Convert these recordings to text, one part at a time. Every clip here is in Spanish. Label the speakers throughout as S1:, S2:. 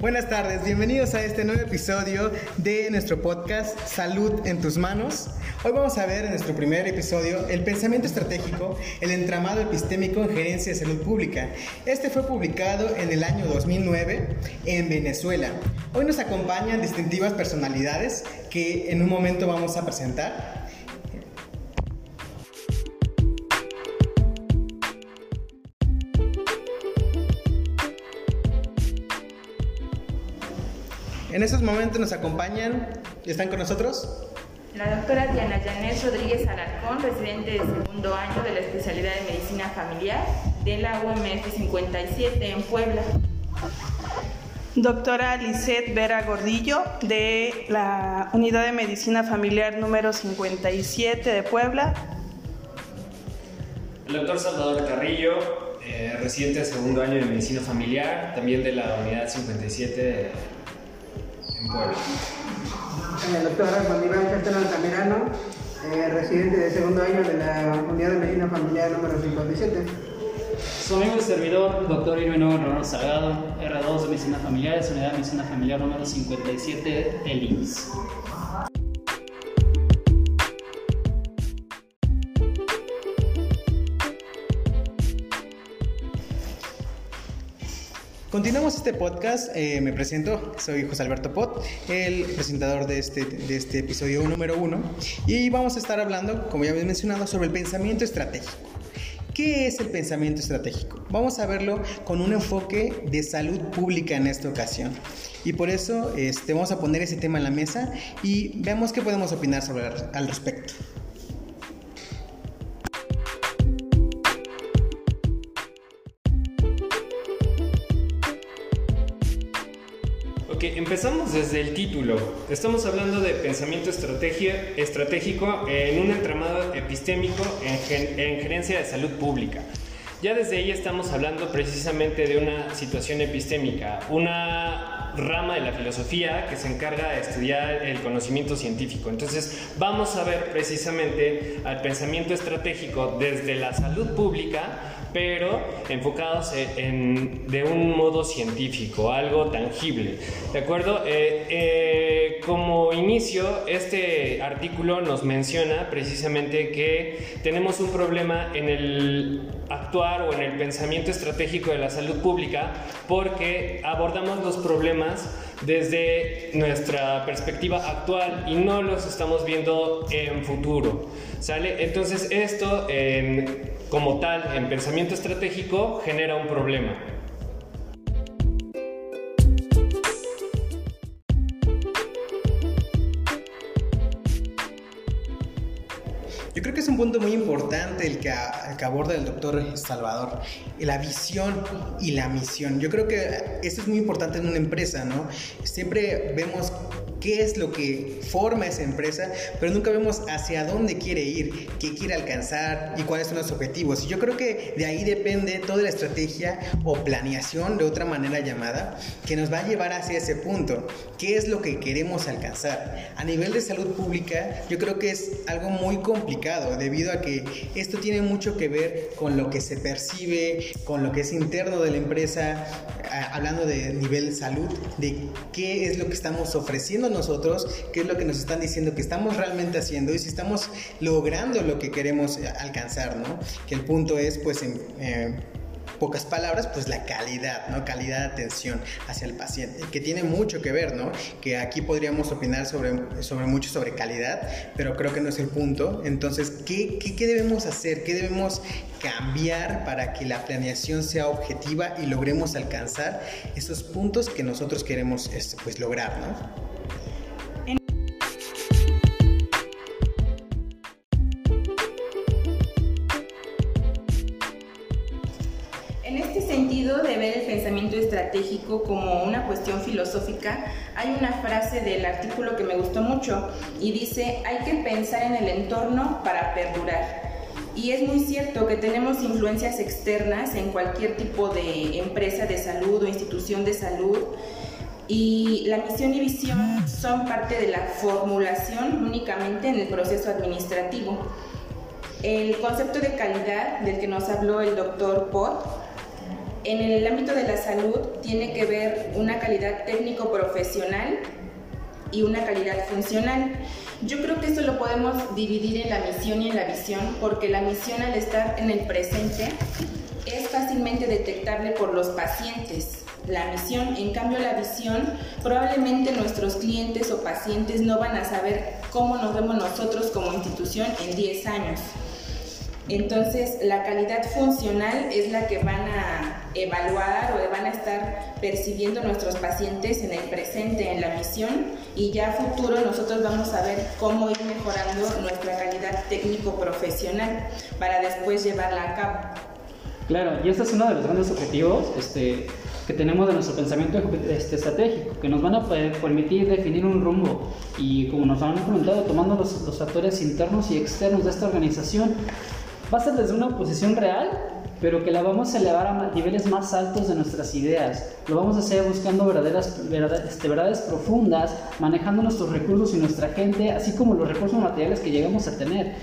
S1: Buenas tardes, bienvenidos a este nuevo episodio de nuestro podcast Salud en tus manos. Hoy vamos a ver en nuestro primer episodio el pensamiento estratégico, el entramado epistémico en gerencia de salud pública. Este fue publicado en el año 2009 en Venezuela. Hoy nos acompañan distintivas personalidades que en un momento vamos a presentar. En estos momentos nos acompañan, ¿están con nosotros?
S2: La doctora Diana Janet Rodríguez Alarcón, residente de segundo año de la especialidad de medicina familiar de la UMS 57 en Puebla.
S3: Doctora Lisette Vera Gordillo, de la Unidad de Medicina Familiar número 57 de Puebla.
S4: El doctor Salvador Carrillo, eh, residente de segundo año de Medicina Familiar, también de la Unidad 57 en Puebla.
S5: El doctor Juan Iván Castellano Altamirano, eh, residente de segundo año de la Unidad de Medicina Familiar número 57.
S6: Su amigo y servidor, doctor Irvino Ronaldo Salgado, R2 de Medicina Familiar, Unidad de Medicina Familiar número 57 del.
S1: Continuamos este podcast. Eh, me presento, soy José Alberto Pot, el presentador de este, de este episodio número uno. Y vamos a estar hablando, como ya habéis mencionado, sobre el pensamiento estratégico. ¿Qué es el pensamiento estratégico? Vamos a verlo con un enfoque de salud pública en esta ocasión. Y por eso este, vamos a poner ese tema en la mesa y veamos qué podemos opinar al respecto.
S4: Empezamos desde el título. Estamos hablando de pensamiento estratégico en un entramado epistémico en, en gerencia de salud pública. Ya desde ahí estamos hablando precisamente de una situación epistémica, una rama de la filosofía que se encarga de estudiar el conocimiento científico. Entonces vamos a ver precisamente al pensamiento estratégico desde la salud pública, pero enfocados en, de un modo científico, algo tangible. ¿De acuerdo? Eh, eh, como inicio, este artículo nos menciona precisamente que tenemos un problema en el actuar o en el pensamiento estratégico de la salud pública porque abordamos los problemas desde nuestra perspectiva actual y no los estamos viendo en futuro. ¿Sale? Entonces esto en- como tal en pensamiento estratégico genera un problema.
S1: Yo creo que es un punto muy importante el que, aborda el doctor Salvador, la visión y la misión. Yo creo que eso es muy importante en una empresa, ¿no? Siempre vemos qué es lo que forma esa empresa, pero nunca vemos hacia dónde quiere ir, qué quiere alcanzar y cuáles son los objetivos. Y yo creo que de ahí depende toda la estrategia o planeación, de otra manera llamada, que nos va a llevar hacia ese punto. ¿Qué es lo que queremos alcanzar? A nivel de salud pública, yo creo que es algo muy complicado debido a que esto tiene mucho que ver con lo que se percibe, con lo que es interno de la empresa, hablando de nivel salud, de qué es lo que estamos ofreciendo nosotros, qué es lo que nos están diciendo que estamos realmente haciendo y si estamos logrando lo que queremos eh, alcanzar, ¿no? Que el punto es, pues, en, eh, pocas palabras, pues la calidad, ¿no? Calidad de atención hacia el paciente, que tiene mucho que ver, ¿no? Que aquí podríamos opinar sobre, sobre mucho sobre calidad, pero creo que no es el punto. Entonces, ¿qué, qué, qué debemos hacer? ¿Qué debemos cambiar para que la planeación sea objetiva y logremos alcanzar esos puntos que nosotros queremos este, pues, lograr, ¿no?
S2: Este sentido de ver el pensamiento estratégico como una cuestión filosófica, hay una frase del artículo que me gustó mucho y dice, hay que pensar en el entorno para perdurar. Y es muy cierto que tenemos influencias externas en cualquier tipo de empresa de salud o institución de salud y la misión y visión son parte de la formulación únicamente en el proceso administrativo. El concepto de calidad del que nos habló el doctor Pot En el ámbito de la salud tiene que ver una calidad técnico-profesional y una calidad funcional. Yo creo que esto lo podemos dividir en la misión y en la visión, porque la misión al estar en el presente es fácilmente detectable por los pacientes. La misión, en cambio la visión, probablemente nuestros clientes o pacientes no van a saber cómo nos vemos nosotros como institución en 10 años. Entonces, la calidad funcional es la que van a evaluar o van a estar percibiendo nuestros pacientes en el presente, en la misión, y ya a futuro nosotros vamos a ver cómo ir mejorando nuestra calidad técnico-profesional para después llevarla a cabo.
S6: Claro, y este es uno de los grandes objetivos este, que tenemos de nuestro pensamiento este, estratégico, que nos van a permitir definir un rumbo y como nos han comentado, tomando los, los factores internos y externos de esta organización, va a ser desde una posición real, pero que la vamos a elevar a niveles más altos de nuestras ideas. Lo vamos a hacer buscando verdaderas, este, verdades profundas, manejando nuestros recursos y nuestra gente, así como los recursos materiales que llegamos a tener.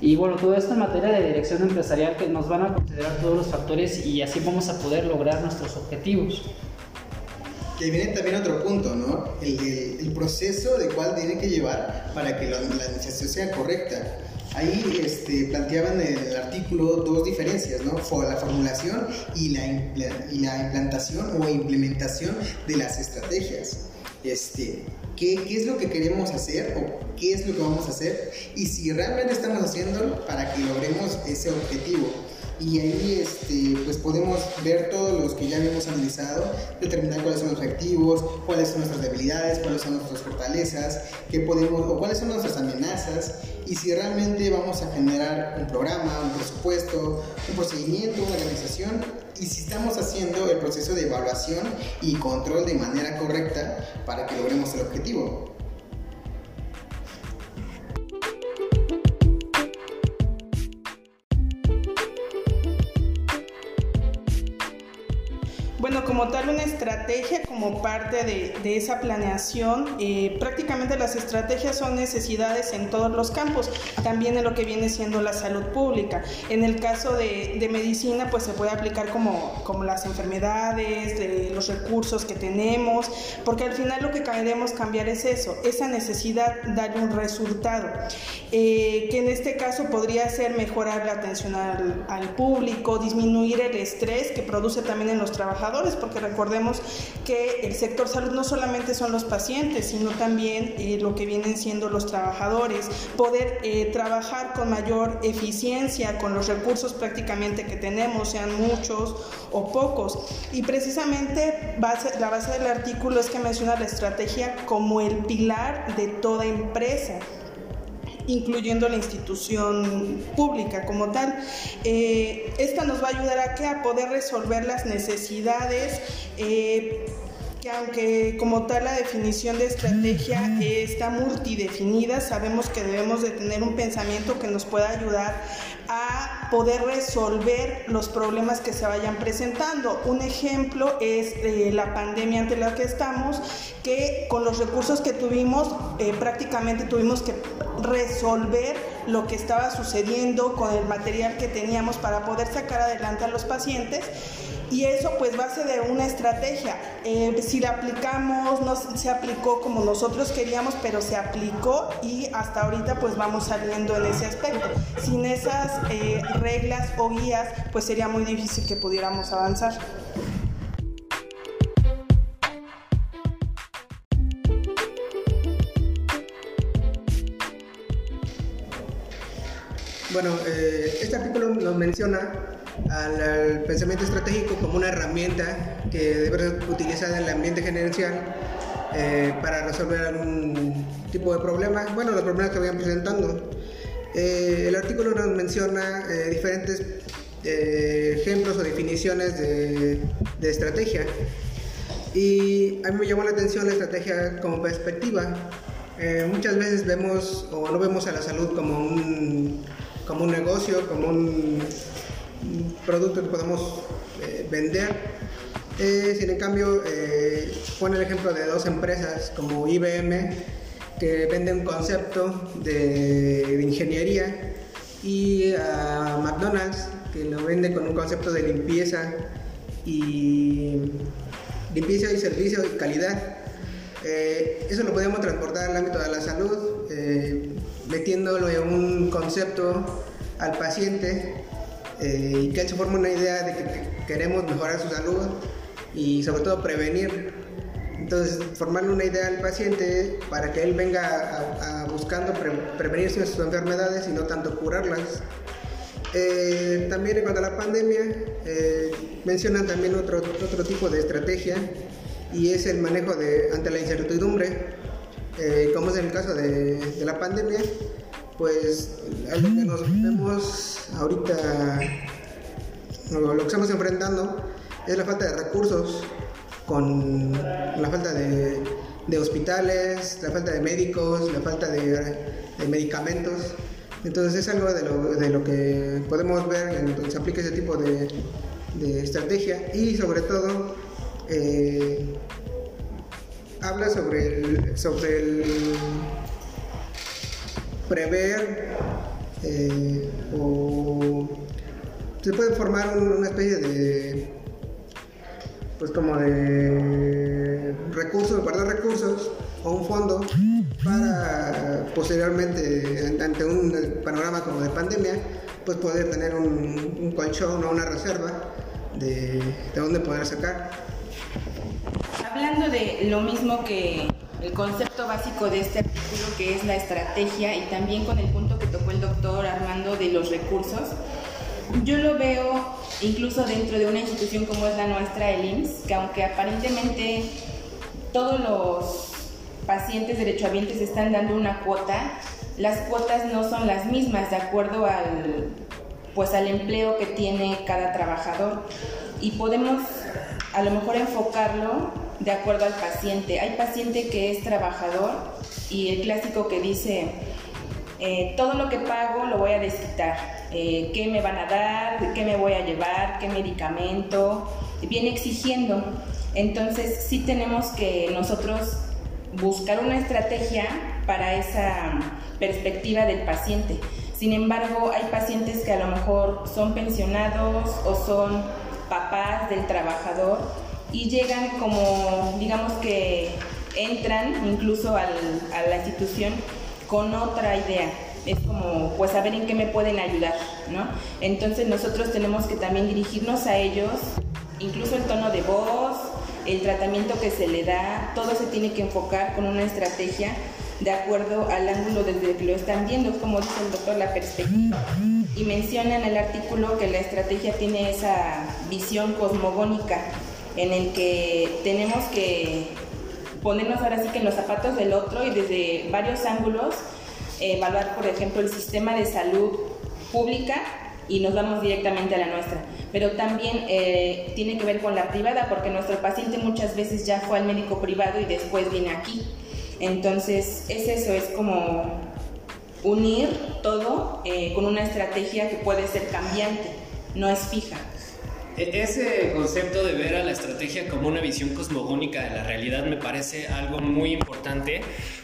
S6: Y bueno, todo esto en materia de dirección empresarial que nos van a considerar todos los factores y así vamos a poder lograr nuestros objetivos.
S1: Y viene también otro punto, ¿no? El, el, proceso de cuál tiene que llevar para que la, la administración sea correcta. Ahí este, planteaban en el artículo dos diferencias, ¿no? La formulación y la, y la implantación o implementación de las estrategias. Este, ¿qué, ¿Qué es lo que queremos hacer o qué es lo que vamos a hacer? Y si realmente estamos haciéndolo para que logremos ese objetivo y ahí este, pues podemos ver todos los que ya habíamos analizado, determinar cuáles son los objetivos, cuáles son nuestras debilidades, cuáles son nuestras fortalezas, qué podemos, o cuáles son nuestras amenazas y si realmente vamos a generar un programa, un presupuesto, un procedimiento, una organización y si estamos haciendo el proceso de evaluación y control de manera correcta para que logremos el objetivo.
S3: Estrategia como parte de, esa planeación, eh, prácticamente las estrategias son necesidades en todos los campos, también en lo que viene siendo la salud pública. En el caso de, medicina, pues se puede aplicar como, como las enfermedades, los recursos que tenemos, porque al final lo que queremos cambiar es eso, esa necesidad darle un resultado, eh, que en este caso podría ser mejorar la atención al, al público, disminuir el estrés que produce también en los trabajadores, porque recordemos que el sector salud no solamente son los pacientes, sino también eh, lo que vienen siendo los trabajadores, poder eh, trabajar con mayor eficiencia con los recursos prácticamente que tenemos, sean muchos o pocos. Y precisamente la base del artículo es que menciona la estrategia como el pilar de toda empresa incluyendo la institución pública como tal. Eh, esta nos va a ayudar a, a poder resolver las necesidades. Que aunque como tal la definición de estrategia está multidefinida, sabemos que debemos de tener un pensamiento que nos pueda ayudar a poder resolver los problemas que se vayan presentando. Un ejemplo es eh, la pandemia ante la que estamos, que con los recursos que tuvimos eh, prácticamente tuvimos que resolver lo que estaba sucediendo con el material que teníamos para poder sacar adelante a los pacientes y eso pues base de una estrategia. Eh, si la aplicamos, no se aplicó como nosotros queríamos, pero se aplicó y hasta ahorita pues vamos saliendo en ese aspecto. Sin esas eh, reglas o guías pues sería muy difícil que pudiéramos avanzar.
S5: Bueno, eh, este artículo nos menciona al, pensamiento estratégico como una herramienta que debe ser utilizada en el ambiente gerencial eh, para resolver algún tipo de problema, bueno, los problemas que vayan presentando. Eh, el artículo nos menciona eh, diferentes ejemplos o definiciones de, de, estrategia y a mí me llamó la atención la estrategia como perspectiva. muchas veces vemos o no vemos a la salud como un, como un negocio, como un producto que podemos eh, vender. Eh, sin en cambio, eh, pone el ejemplo de dos empresas como IBM que vende un concepto de, ingeniería y McDonald's que lo vende con un concepto de limpieza y limpieza y servicio y calidad. Eh, eso lo podemos transportar al ámbito de la salud, eh, metiéndolo en un concepto al paciente eh, y que se forme una idea de que queremos mejorar su salud y sobre todo prevenir. Entonces, formarle una idea al paciente para que él venga buscando prevenir sus enfermedades y no tanto curarlas. también en cuanto a la pandemia, mencionan también otro, otro tipo de estrategia y es el manejo de, ante la incertidumbre, eh, como es en el caso de, la pandemia, pues lo que nos vemos ahorita, lo, que estamos enfrentando es la falta de recursos, con la falta de, hospitales, la falta de médicos, la falta de, medicamentos. Entonces es algo de lo, que podemos ver en donde se aplica ese tipo de, de estrategia y sobre todo eh, habla sobre el, sobre el prever eh, o se puede formar una especie de pues como de recursos, guardar recursos o un fondo para posteriormente ante un panorama como de pandemia pues poder tener un, un colchón o una reserva de, de dónde poder sacar.
S2: Hablando de lo mismo que el concepto básico de este artículo, que es la estrategia, y también con el punto Armando de los recursos, yo lo veo incluso dentro de una institución como es la nuestra, el IMSS, que aunque aparentemente todos los pacientes derechohabientes están dando una cuota, las cuotas no son las mismas de acuerdo al pues al empleo que tiene cada trabajador y podemos a lo mejor enfocarlo de acuerdo al paciente. Hay paciente que es trabajador y el clásico que dice, eh, todo lo que pago lo voy a desquitar, eh, qué me van a dar, qué me voy a llevar, qué medicamento, viene exigiendo. Entonces sí tenemos que nosotros buscar una estrategia para esa perspectiva del paciente. Sin embargo, hay pacientes que a lo mejor son pensionados o son papás del trabajador y llegan como, digamos que entran incluso a la institución con otra idea. Es como, pues a ver en qué me pueden ayudar, ¿no? Entonces nosotros tenemos que también dirigirnos a ellos, incluso el tono de voz, el tratamiento que se le da, todo se tiene que enfocar con una estrategia de acuerdo al ángulo desde que lo están viendo, como dice el doctor, la perspectiva. Y menciona en el artículo que la estrategia tiene esa visión cosmogónica en el que tenemos que ponernos ahora sí que en los zapatos del otro y desde varios ángulos evaluar, por ejemplo, el sistema de salud pública y nos vamos directamente a la nuestra. Pero también eh, tiene que ver con la privada, porque nuestro paciente muchas veces ya fue al médico privado y después viene aquí. Entonces, es eso, es como unir todo eh, con una estrategia que puede ser cambiante, no es fija.
S4: E-, ese concepto de ver a la estrategia como una visión cosmogónica de la realidad me parece algo muy importante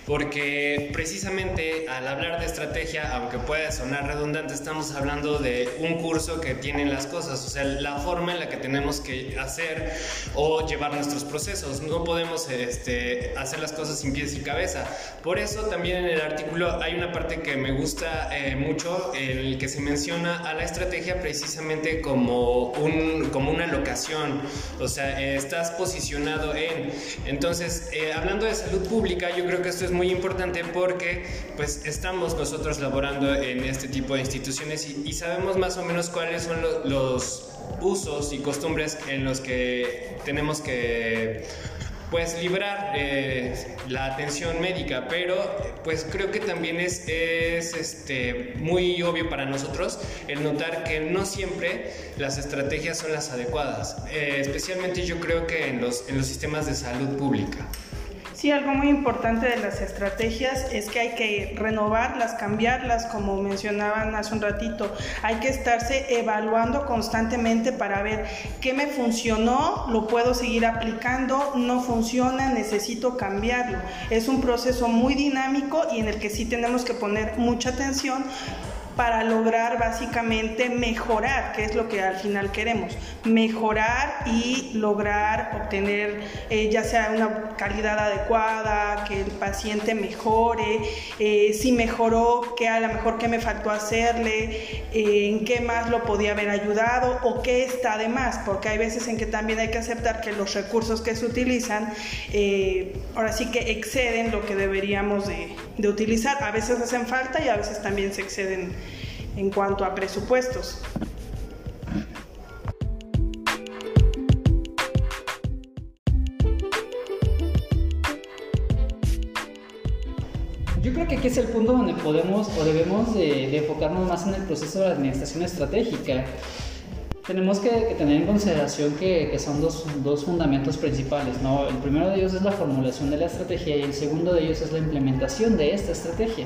S4: porque precisamente al hablar de estrategia, aunque pueda sonar redundante, estamos hablando de un curso que tiene las cosas, o sea, la forma en la que tenemos que hacer o llevar nuestros procesos. No podemos este, hacer las cosas sin pies y cabeza. Por eso también en el artículo hay una parte que me gusta eh, mucho, en el que se menciona a la estrategia precisamente como, un, como una locación, o sea, estás posicionado en. Entonces, eh, hablando de salud pública, yo creo que esto es muy importante porque pues estamos nosotros laborando en este tipo de instituciones y, sabemos más o menos cuáles son los usos y costumbres en los que tenemos que pues librar eh, la atención médica, pero pues creo que también es, es este, muy obvio para nosotros el notar que no siempre las estrategias son las adecuadas, eh, especialmente yo creo que en los, en los sistemas de salud pública.
S3: Sí, algo muy importante de las estrategias es que hay que renovarlas, cambiarlas, como mencionaban hace un ratito. Hay que estarse evaluando constantemente para ver qué me funcionó, lo puedo seguir aplicando, no funciona, necesito cambiarlo. Es un proceso muy dinámico y en el que sí tenemos que poner mucha atención para lograr básicamente mejorar, que es lo que al final queremos, mejorar y lograr obtener eh, ya sea una calidad adecuada, que el paciente mejore, eh, si mejoró, qué a lo mejor qué me faltó hacerle, eh, en qué más lo podía haber ayudado o qué está de más, porque hay veces en que también hay que aceptar que los recursos que se utilizan ahora sí que exceden lo que deberíamos de, de utilizar, a veces hacen falta y a veces también se exceden en cuanto a presupuestos.
S6: Yo creo que aquí es el punto donde podemos o debemos de, enfocarnos más en el proceso de la administración estratégica. Tenemos que, tener en consideración que, que son dos, dos, fundamentos principales. ¿no? El primero de ellos es la formulación de la estrategia y el segundo de ellos es la implementación de esta estrategia.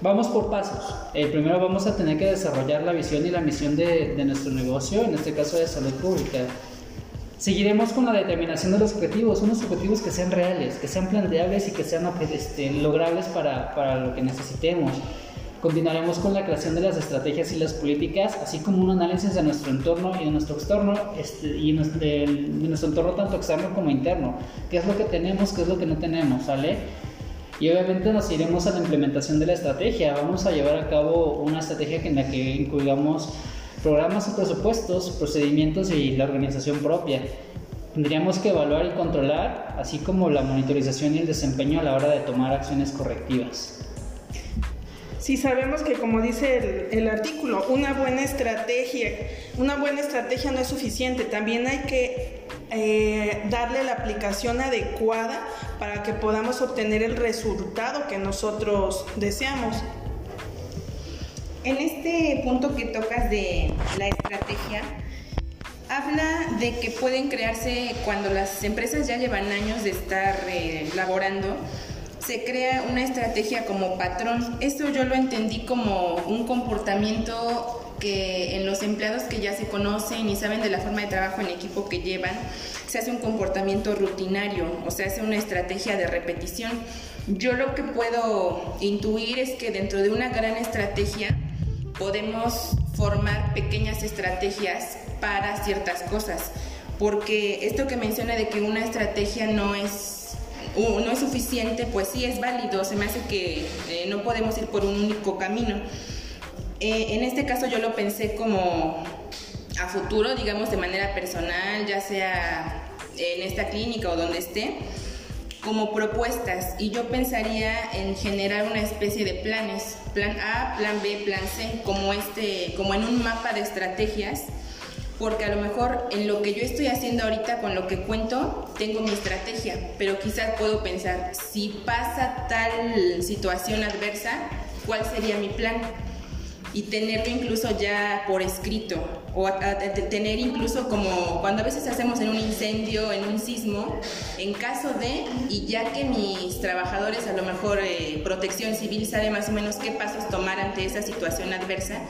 S6: Vamos por pasos. El primero vamos a tener que desarrollar la visión y la misión de, nuestro negocio, en este caso de salud pública. Seguiremos con la determinación de los objetivos, unos objetivos que sean reales, que sean planteables y que sean este, logrables para, para, lo que necesitemos. Continuaremos con la creación de las estrategias y las políticas, así como un análisis de nuestro entorno y de nuestro externo, este, y de, de nuestro entorno tanto externo como interno. ¿Qué es lo que tenemos, qué es lo que no tenemos? ¿Sale? Y obviamente nos iremos a la implementación de la estrategia. Vamos a llevar a cabo una estrategia en la que incluyamos programas y presupuestos, procedimientos y la organización propia. Tendríamos que evaluar y controlar, así como la monitorización y el desempeño a la hora de tomar acciones correctivas.
S3: Sí sabemos que como dice el, el, artículo, una buena estrategia, una buena estrategia no es suficiente, también hay que eh, darle la aplicación adecuada para que podamos obtener el resultado que nosotros deseamos.
S2: En este punto que tocas de la estrategia, habla de que pueden crearse cuando las empresas ya llevan años de estar eh, laborando, se crea una estrategia como patrón. Esto yo lo entendí como un comportamiento que en los empleados que ya se conocen y saben de la forma de trabajo en equipo que llevan, se hace un comportamiento rutinario, o sea, hace una estrategia de repetición. Yo lo que puedo intuir es que dentro de una gran estrategia podemos formar pequeñas estrategias para ciertas cosas, porque esto que menciona de que una estrategia no es no es suficiente, pues sí es válido, se me hace que eh, no podemos ir por un único camino. Eh, en este caso yo lo pensé como a futuro, digamos de manera personal, ya sea en esta clínica o donde esté, como propuestas. Y yo pensaría en generar una especie de planes, plan A, plan B, plan C, como, este, como en un mapa de estrategias porque a lo mejor en lo que yo estoy haciendo ahorita con lo que cuento tengo mi estrategia, pero quizás puedo pensar, si pasa tal situación adversa, ¿cuál sería mi plan? Y tenerlo incluso ya por escrito o tener incluso como cuando a veces hacemos en un incendio, en un sismo, en caso de, y ya que mis trabajadores a lo mejor eh, protección civil sabe más o menos qué pasos tomar ante esa situación adversa,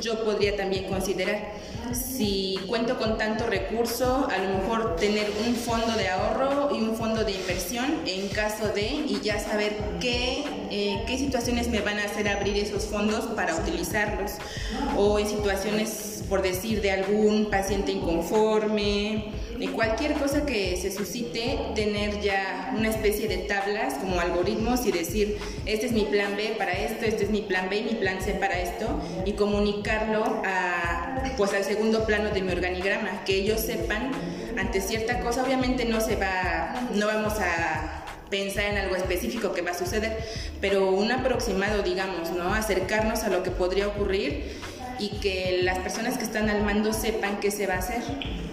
S2: yo podría también considerar. Si cuento con tanto recurso, a lo mejor tener un fondo de ahorro y un fondo de inversión en caso de, y ya saber qué, eh, qué situaciones me van a hacer abrir esos fondos para utilizarlos, o en situaciones, por decir, de algún paciente inconforme, de cualquier cosa que se suscite, tener ya una especie de tablas como algoritmos y decir, este es mi plan B para esto, este es mi plan B y mi plan C para esto, y comunicarlo a, pues, al segundo plano de mi organigrama, que ellos sepan ante cierta cosa, obviamente no se va, no vamos a pensar en algo específico que va a suceder, pero un aproximado, digamos, ¿no? Acercarnos a lo que podría ocurrir y que las personas que están al mando sepan qué se va a hacer.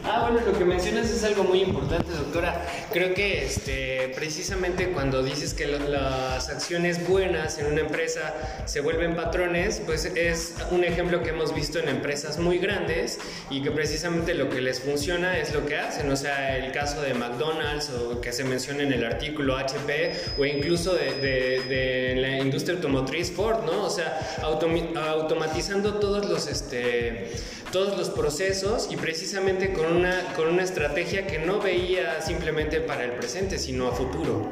S4: Ah, bueno, lo que mencionas es algo muy importante, doctora. Creo que este, precisamente cuando dices que las acciones buenas en una empresa se vuelven patrones, pues es un ejemplo que hemos visto en empresas muy grandes y que precisamente lo que les funciona es lo que hacen. O sea, el caso de McDonald's o que se menciona en el artículo HP o incluso de, la industria automotriz Ford, ¿no? O sea, automatizando todos los, este, todos los procesos y precisamente con una, con una estrategia que no veía simplemente para el presente, sino a futuro.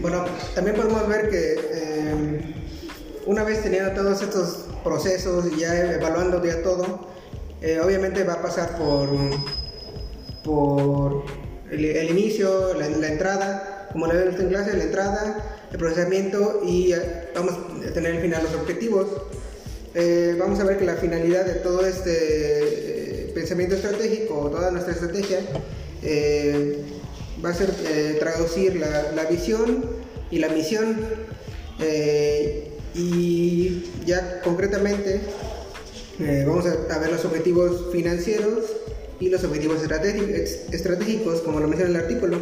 S5: Bueno, también podemos ver que eh, una vez teniendo todos estos procesos y ya evaluando ya todo, eh, obviamente va a pasar por, por el, inicio, la, entrada, como lo vemos en clase, la entrada, el procesamiento y vamos a tener al final los objetivos. Eh, vamos a ver que la finalidad de todo este pensamiento estratégico, toda nuestra estrategia, va a ser traducir la, visión y la misión eh, y ya concretamente eh, vamos a, ver los objetivos financieros y los objetivos estratégicos, como lo menciona el artículo.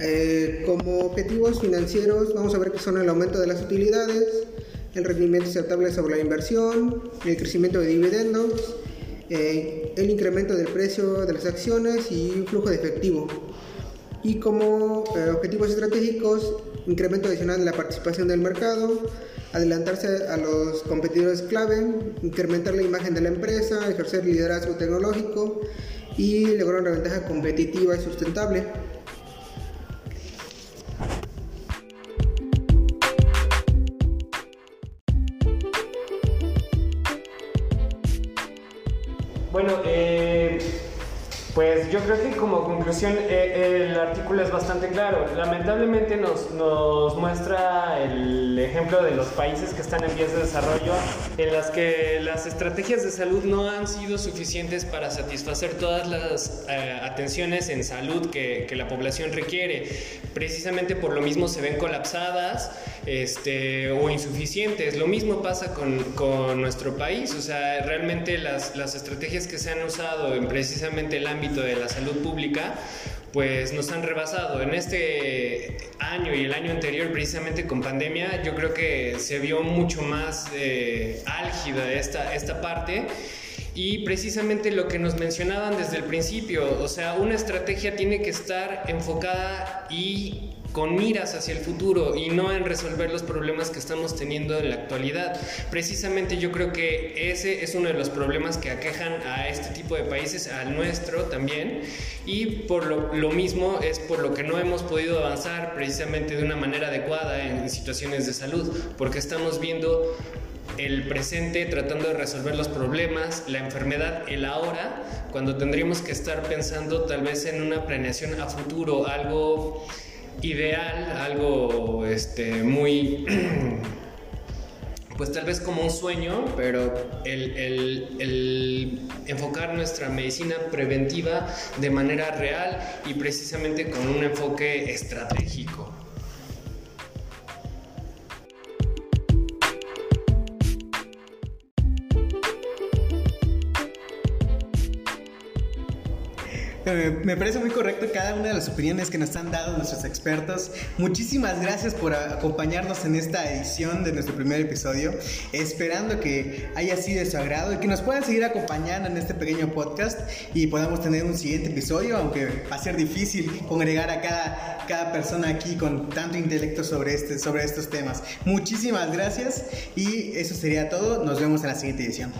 S5: Eh, como objetivos financieros vamos a ver que son el aumento de las utilidades, el rendimiento aceptable sobre la inversión, el crecimiento de dividendos, el incremento del precio de las acciones y un flujo de efectivo. Y como objetivos estratégicos incremento adicional de la participación del mercado, adelantarse a los competidores clave, incrementar la imagen de la empresa, ejercer liderazgo tecnológico y lograr una ventaja competitiva y sustentable.
S4: Pues yo creo que como conclusión eh, el artículo es bastante claro. Lamentablemente nos, nos, muestra el ejemplo de los países que están en vías de desarrollo en las que las estrategias de salud no han sido suficientes para satisfacer todas las eh, atenciones en salud que, que, la población requiere. Precisamente por lo mismo se ven colapsadas este, o insuficientes. Lo mismo pasa con, con nuestro país. O sea, realmente las, las estrategias que se han usado en precisamente el ámbito de la salud pública, pues nos han rebasado. En este año y el año anterior, precisamente con pandemia, yo creo que se vio mucho más eh, álgida esta, esta parte. Y precisamente lo que nos mencionaban desde el principio, o sea, una estrategia tiene que estar enfocada y con miras hacia el futuro y no en resolver los problemas que estamos teniendo en la actualidad. Precisamente yo creo que ese es uno de los problemas que aquejan a este tipo de países, al nuestro también, y por lo, mismo es por lo que no hemos podido avanzar precisamente de una manera adecuada en situaciones de salud, porque estamos viendo el presente tratando de resolver los problemas, la enfermedad, el ahora, cuando tendríamos que estar pensando tal vez en una planeación a futuro, algo ideal, algo este, muy, pues tal vez como un sueño, pero el, enfocar nuestra medicina preventiva de manera real y precisamente con un enfoque estratégico.
S1: Me parece muy correcto cada una de las opiniones que nos han dado nuestros expertos. Muchísimas gracias por acompañarnos en esta edición de nuestro primer episodio, esperando que haya sido de su agrado y que nos puedan seguir acompañando en este pequeño podcast y podamos tener un siguiente episodio, aunque va a ser difícil congregar a cada, cada persona aquí con tanto intelecto sobre, este, sobre estos temas. Muchísimas gracias y eso sería todo. Nos vemos en la siguiente edición.